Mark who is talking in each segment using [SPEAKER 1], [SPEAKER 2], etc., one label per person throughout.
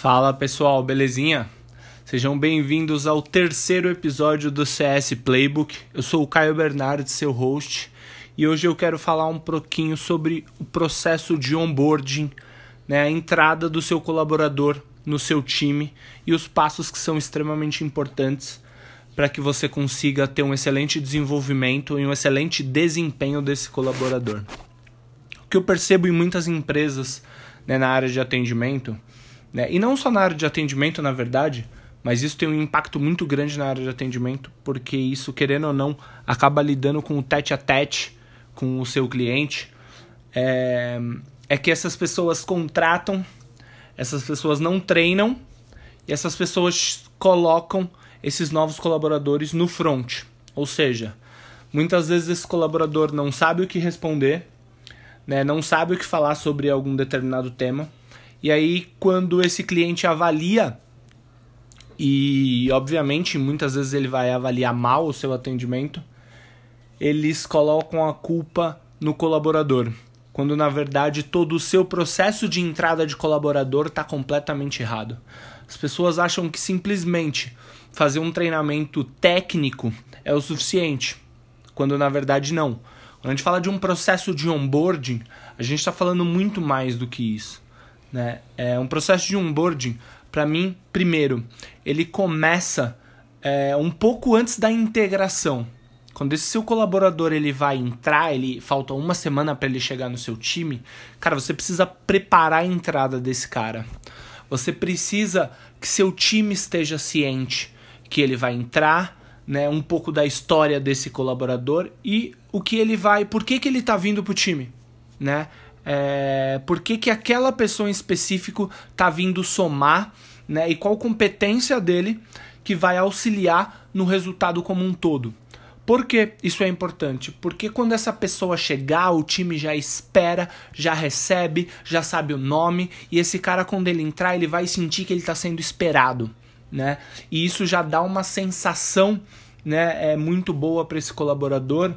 [SPEAKER 1] Fala pessoal, belezinha? Sejam bem-vindos ao terceiro episódio do CS Playbook. Eu sou o Caio Bernardes, seu host, e hoje eu quero falar um pouquinho sobre o processo de onboarding, né, a entrada do seu colaborador no seu time e os passos que são extremamente importantes para que você consiga ter um excelente desenvolvimento e um excelente desempenho desse colaborador. O que eu percebo em muitas empresas né, na área de atendimento né? E não só na área de atendimento, na verdade, mas isso tem um impacto muito grande na área de atendimento, porque isso, querendo ou não, acaba lidando com o tete a tete com o seu cliente. É, é que essas pessoas contratam, essas pessoas não treinam e essas pessoas colocam esses novos colaboradores no front. Ou seja, muitas vezes esse colaborador não sabe o que responder, né, não sabe o que falar sobre algum determinado tema e aí, quando esse cliente avalia, e obviamente muitas vezes ele vai avaliar mal o seu atendimento, eles colocam a culpa no colaborador, quando na verdade todo o seu processo de entrada de colaborador está completamente errado. As pessoas acham que simplesmente fazer um treinamento técnico é o suficiente, quando na verdade não. Quando a gente fala de um processo de onboarding, a gente está falando muito mais do que isso. Né? É um processo de onboarding, para mim, primeiro, ele começa é, um pouco antes da integração. Quando esse seu colaborador ele vai entrar, ele falta uma semana para ele chegar no seu time, cara, você precisa preparar a entrada desse cara. Você precisa que seu time esteja ciente que ele vai entrar, né, um pouco da história desse colaborador e o que ele vai, por que, que ele está vindo pro time, né? É, por que, que aquela pessoa em específico está vindo somar né, e qual competência dele que vai auxiliar no resultado como um todo. Por que isso é importante? Porque quando essa pessoa chegar, o time já espera, já recebe, já sabe o nome, e esse cara, quando ele entrar, ele vai sentir que ele está sendo esperado. Né? E isso já dá uma sensação né, é muito boa para esse colaborador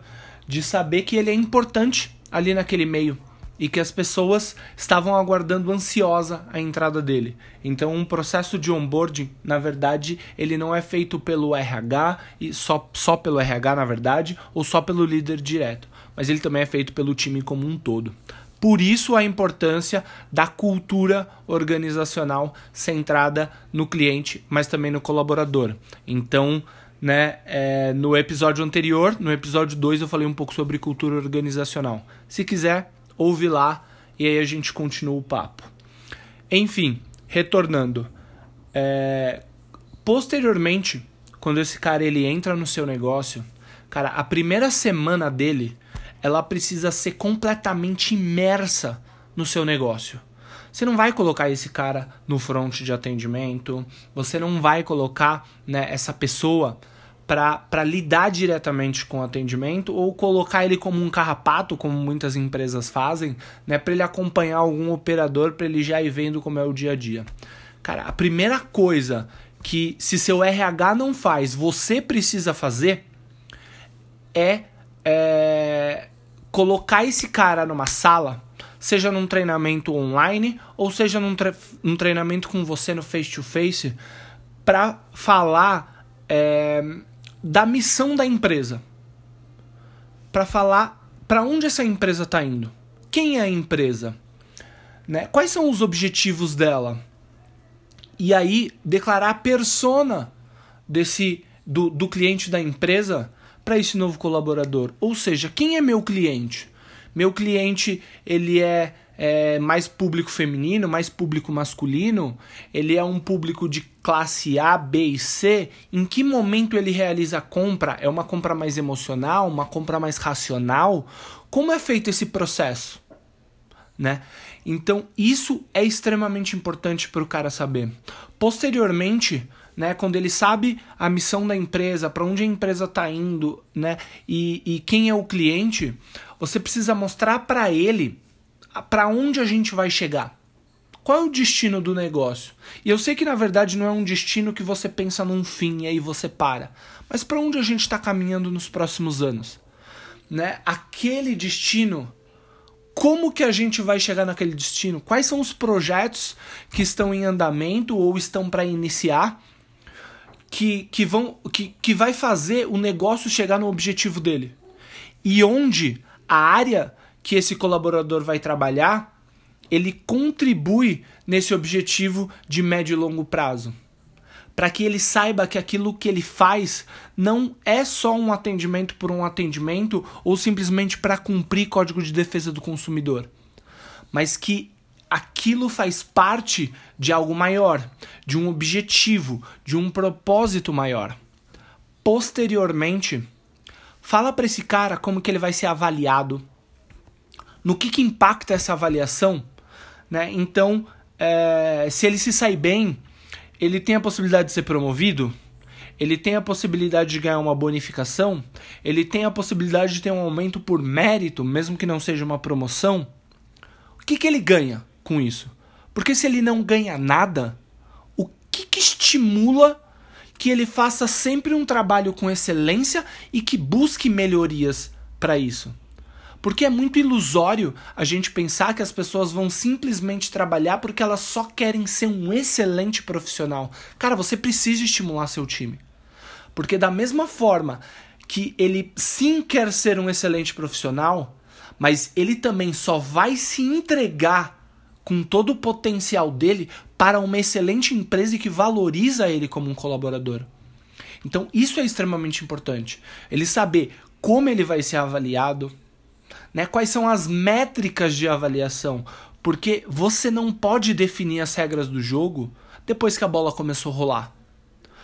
[SPEAKER 1] de saber que ele é importante ali naquele meio e que as pessoas estavam aguardando ansiosa a entrada dele. Então, um processo de onboarding, na verdade, ele não é feito pelo RH e só, só pelo RH, na verdade, ou só pelo líder direto, mas ele também é feito pelo time como um todo. Por isso a importância da cultura organizacional centrada no cliente, mas também no colaborador. Então, né, é, no episódio anterior, no episódio 2, eu falei um pouco sobre cultura organizacional. Se quiser, ouve lá e aí a gente continua o papo. Enfim, retornando. É, posteriormente, quando esse cara ele entra no seu negócio, cara, a primeira semana dele, ela precisa ser completamente imersa no seu negócio. Você não vai colocar esse cara no front de atendimento, você não vai colocar né, essa pessoa para lidar diretamente com o atendimento ou colocar ele como um carrapato, como muitas empresas fazem, né, para ele acompanhar algum operador para ele já ir vendo como é o dia a dia. Cara, a primeira coisa que se seu RH não faz, você precisa fazer é, é colocar esse cara numa sala, seja num treinamento online ou seja num, tre num treinamento com você no face to face, para falar é, da missão da empresa. Para falar para onde essa empresa está indo. Quem é a empresa? Né? Quais são os objetivos dela? E aí declarar a persona desse do, do cliente da empresa para esse novo colaborador. Ou seja, quem é meu cliente? Meu cliente ele é é, mais público feminino, mais público masculino, ele é um público de classe A, B e C. Em que momento ele realiza a compra? É uma compra mais emocional, uma compra mais racional? Como é feito esse processo? Né? Então, isso é extremamente importante para o cara saber. Posteriormente, né, quando ele sabe a missão da empresa, para onde a empresa está indo, né, e, e quem é o cliente, você precisa mostrar para ele para onde a gente vai chegar? Qual é o destino do negócio? E eu sei que na verdade não é um destino que você pensa num fim e aí você para. Mas para onde a gente está caminhando nos próximos anos? Né? Aquele destino, como que a gente vai chegar naquele destino? Quais são os projetos que estão em andamento ou estão para iniciar que, que vão que, que vai fazer o negócio chegar no objetivo dele? E onde a área que esse colaborador vai trabalhar, ele contribui nesse objetivo de médio e longo prazo para que ele saiba que aquilo que ele faz não é só um atendimento por um atendimento ou simplesmente para cumprir código de defesa do consumidor, mas que aquilo faz parte de algo maior, de um objetivo, de um propósito maior. Posteriormente, fala para esse cara como que ele vai ser avaliado, no que, que impacta essa avaliação, né? Então, é, se ele se sai bem, ele tem a possibilidade de ser promovido, ele tem a possibilidade de ganhar uma bonificação, ele tem a possibilidade de ter um aumento por mérito, mesmo que não seja uma promoção. O que, que ele ganha com isso? Porque se ele não ganha nada, o que, que estimula que ele faça sempre um trabalho com excelência e que busque melhorias para isso? Porque é muito ilusório a gente pensar que as pessoas vão simplesmente trabalhar porque elas só querem ser um excelente profissional. Cara, você precisa estimular seu time. Porque da mesma forma que ele sim quer ser um excelente profissional, mas ele também só vai se entregar com todo o potencial dele para uma excelente empresa que valoriza ele como um colaborador. Então, isso é extremamente importante. Ele saber como ele vai ser avaliado, né? Quais são as métricas de avaliação? Porque você não pode definir as regras do jogo depois que a bola começou a rolar.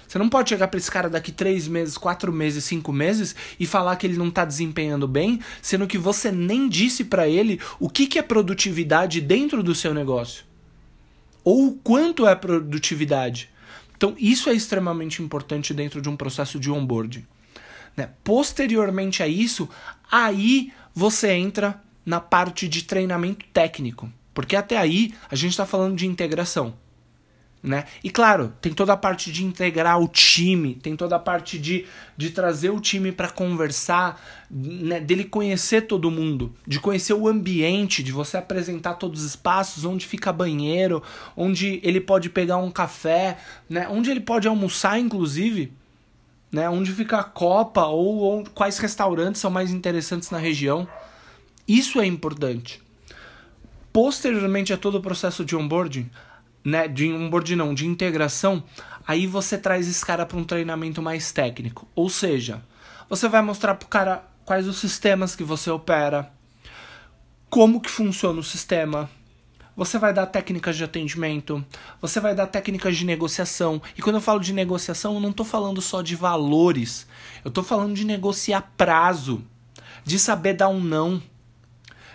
[SPEAKER 1] Você não pode chegar para esse cara daqui três meses, quatro meses, cinco meses e falar que ele não está desempenhando bem, sendo que você nem disse para ele o que, que é produtividade dentro do seu negócio. Ou o quanto é produtividade. Então, isso é extremamente importante dentro de um processo de onboarding. Né? Posteriormente a isso, aí você entra na parte de treinamento técnico. Porque até aí a gente está falando de integração. Né? E claro, tem toda a parte de integrar o time, tem toda a parte de, de trazer o time para conversar, né? dele conhecer todo mundo, de conhecer o ambiente, de você apresentar todos os espaços, onde fica banheiro, onde ele pode pegar um café, né? onde ele pode almoçar, inclusive né? Onde fica a Copa ou, onde, quais restaurantes são mais interessantes na região. Isso é importante. Posteriormente a todo o processo de onboarding, né, de onboarding não, de integração, aí você traz esse cara para um treinamento mais técnico. Ou seja, você vai mostrar para o cara quais os sistemas que você opera, como que funciona o sistema, você vai dar técnicas de atendimento, você vai dar técnicas de negociação. E quando eu falo de negociação, eu não estou falando só de valores, eu estou falando de negociar prazo, de saber dar um não,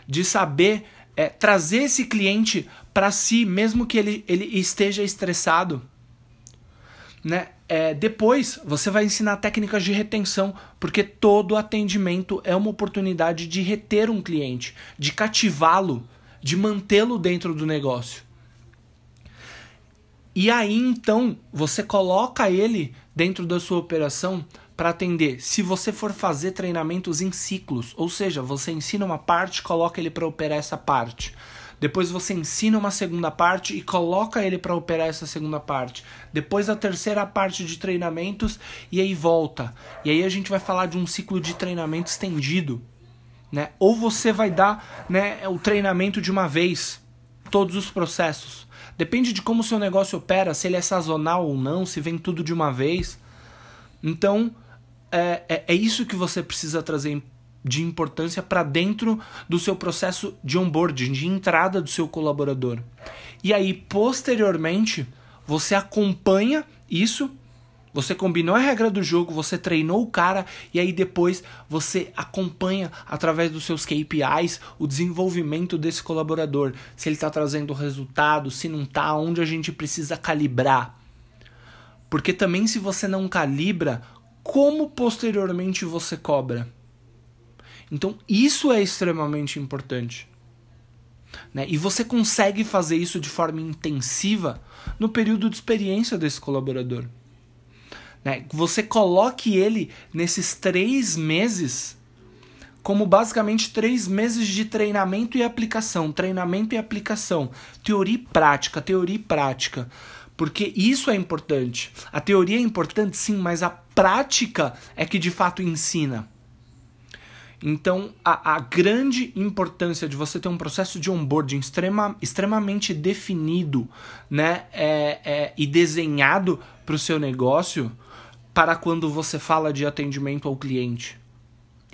[SPEAKER 1] de saber é, trazer esse cliente para si, mesmo que ele, ele esteja estressado. Né? É, depois você vai ensinar técnicas de retenção, porque todo atendimento é uma oportunidade de reter um cliente, de cativá-lo, de mantê-lo dentro do negócio. E aí então você coloca ele dentro da sua operação para atender. Se você for fazer treinamentos em ciclos, ou seja, você ensina uma parte, coloca ele para operar essa parte. Depois você ensina uma segunda parte e coloca ele para operar essa segunda parte. Depois a terceira parte de treinamentos e aí volta. E aí a gente vai falar de um ciclo de treinamento estendido, né? Ou você vai dar né, o treinamento de uma vez, todos os processos. Depende de como o seu negócio opera, se ele é sazonal ou não, se vem tudo de uma vez. Então, é, é, é isso que você precisa trazer de importância para dentro do seu processo de onboarding, de entrada do seu colaborador. E aí, posteriormente, você acompanha isso você combinou a regra do jogo, você treinou o cara e aí depois você acompanha através dos seus KPIs o desenvolvimento desse colaborador. Se ele está trazendo resultado, se não está, onde a gente precisa calibrar. Porque também se você não calibra, como posteriormente você cobra? Então isso é extremamente importante. Né? E você consegue fazer isso de forma intensiva no período de experiência desse colaborador. Né? Você coloque ele nesses três meses como basicamente três meses de treinamento e aplicação, treinamento e aplicação, teoria e prática, teoria e prática. Porque isso é importante. A teoria é importante, sim, mas a prática é que de fato ensina. Então, a, a grande importância de você ter um processo de onboarding extrema, extremamente definido né, é, é, e desenhado para o seu negócio para quando você fala de atendimento ao cliente.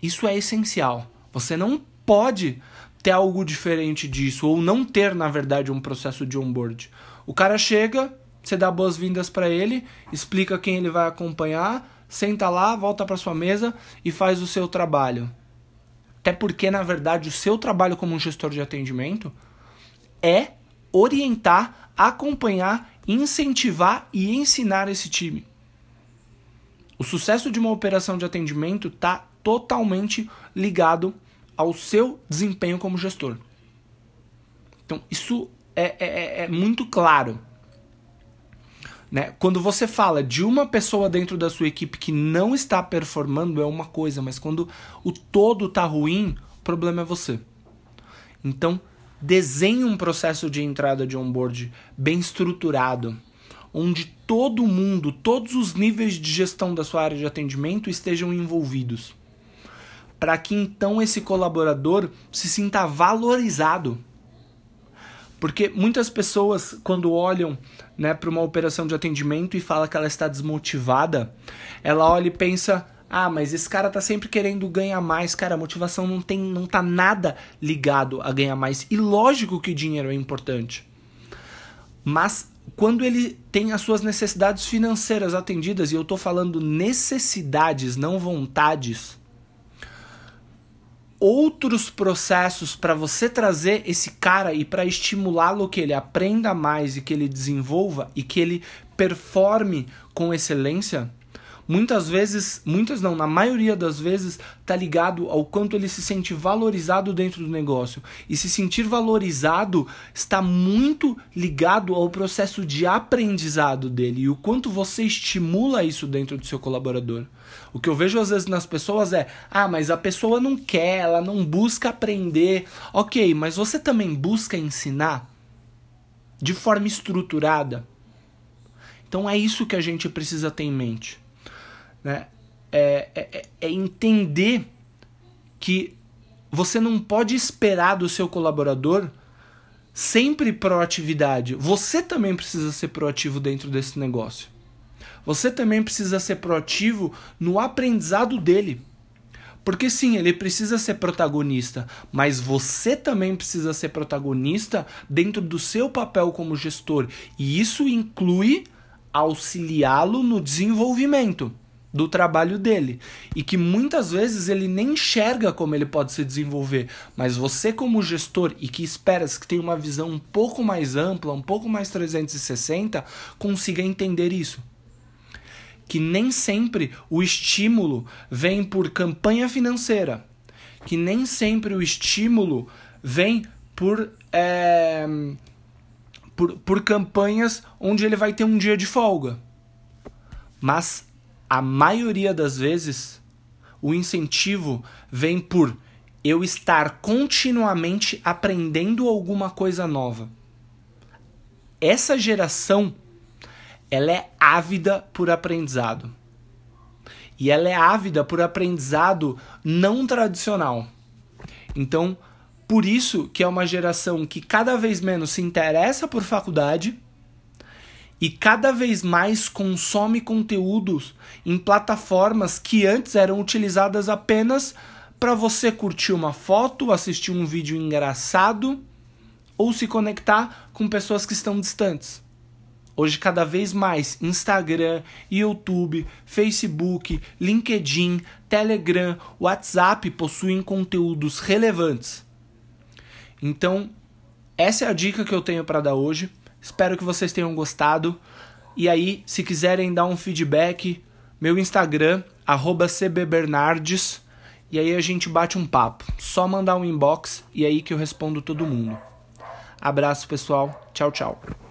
[SPEAKER 1] Isso é essencial. Você não pode ter algo diferente disso, ou não ter, na verdade, um processo de onboard. O cara chega, você dá boas-vindas para ele, explica quem ele vai acompanhar, senta lá, volta para sua mesa e faz o seu trabalho. Até porque, na verdade, o seu trabalho como gestor de atendimento é orientar, acompanhar, incentivar e ensinar esse time. O sucesso de uma operação de atendimento está totalmente ligado ao seu desempenho como gestor. Então, isso é, é, é, é muito claro. Né? Quando você fala de uma pessoa dentro da sua equipe que não está performando, é uma coisa, mas quando o todo está ruim, o problema é você. Então, desenhe um processo de entrada de onboard bem estruturado, onde todo mundo, todos os níveis de gestão da sua área de atendimento estejam envolvidos. Para que então esse colaborador se sinta valorizado porque muitas pessoas, quando olham né, para uma operação de atendimento e fala que ela está desmotivada, ela olha e pensa: ah, mas esse cara tá sempre querendo ganhar mais. Cara, a motivação não tem, não tá nada ligado a ganhar mais. E lógico que dinheiro é importante. Mas quando ele tem as suas necessidades financeiras atendidas, e eu tô falando necessidades, não vontades, outros processos para você trazer esse cara e para estimulá-lo que ele aprenda mais e que ele desenvolva e que ele performe com excelência, muitas vezes, muitas não, na maioria das vezes, tá ligado ao quanto ele se sente valorizado dentro do negócio. E se sentir valorizado está muito ligado ao processo de aprendizado dele e o quanto você estimula isso dentro do seu colaborador. O que eu vejo às vezes nas pessoas é: ah, mas a pessoa não quer, ela não busca aprender. Ok, mas você também busca ensinar de forma estruturada. Então é isso que a gente precisa ter em mente né? É, é, é, é entender que você não pode esperar do seu colaborador sempre proatividade. Você também precisa ser proativo dentro desse negócio. Você também precisa ser proativo no aprendizado dele. Porque sim, ele precisa ser protagonista, mas você também precisa ser protagonista dentro do seu papel como gestor. E isso inclui auxiliá-lo no desenvolvimento do trabalho dele e que muitas vezes ele nem enxerga como ele pode se desenvolver, mas você como gestor e que esperas que tenha uma visão um pouco mais ampla, um pouco mais 360, consiga entender isso. Que nem sempre o estímulo vem por campanha financeira, que nem sempre o estímulo vem por, é, por, por campanhas onde ele vai ter um dia de folga. Mas a maioria das vezes o incentivo vem por eu estar continuamente aprendendo alguma coisa nova. Essa geração ela é ávida por aprendizado. E ela é ávida por aprendizado não tradicional. Então, por isso que é uma geração que cada vez menos se interessa por faculdade e cada vez mais consome conteúdos em plataformas que antes eram utilizadas apenas para você curtir uma foto, assistir um vídeo engraçado ou se conectar com pessoas que estão distantes. Hoje, cada vez mais, Instagram, YouTube, Facebook, LinkedIn, Telegram, WhatsApp possuem conteúdos relevantes. Então, essa é a dica que eu tenho para dar hoje. Espero que vocês tenham gostado. E aí, se quiserem dar um feedback, meu Instagram, cbbernardes, e aí a gente bate um papo. Só mandar um inbox e aí que eu respondo todo mundo. Abraço, pessoal. Tchau, tchau.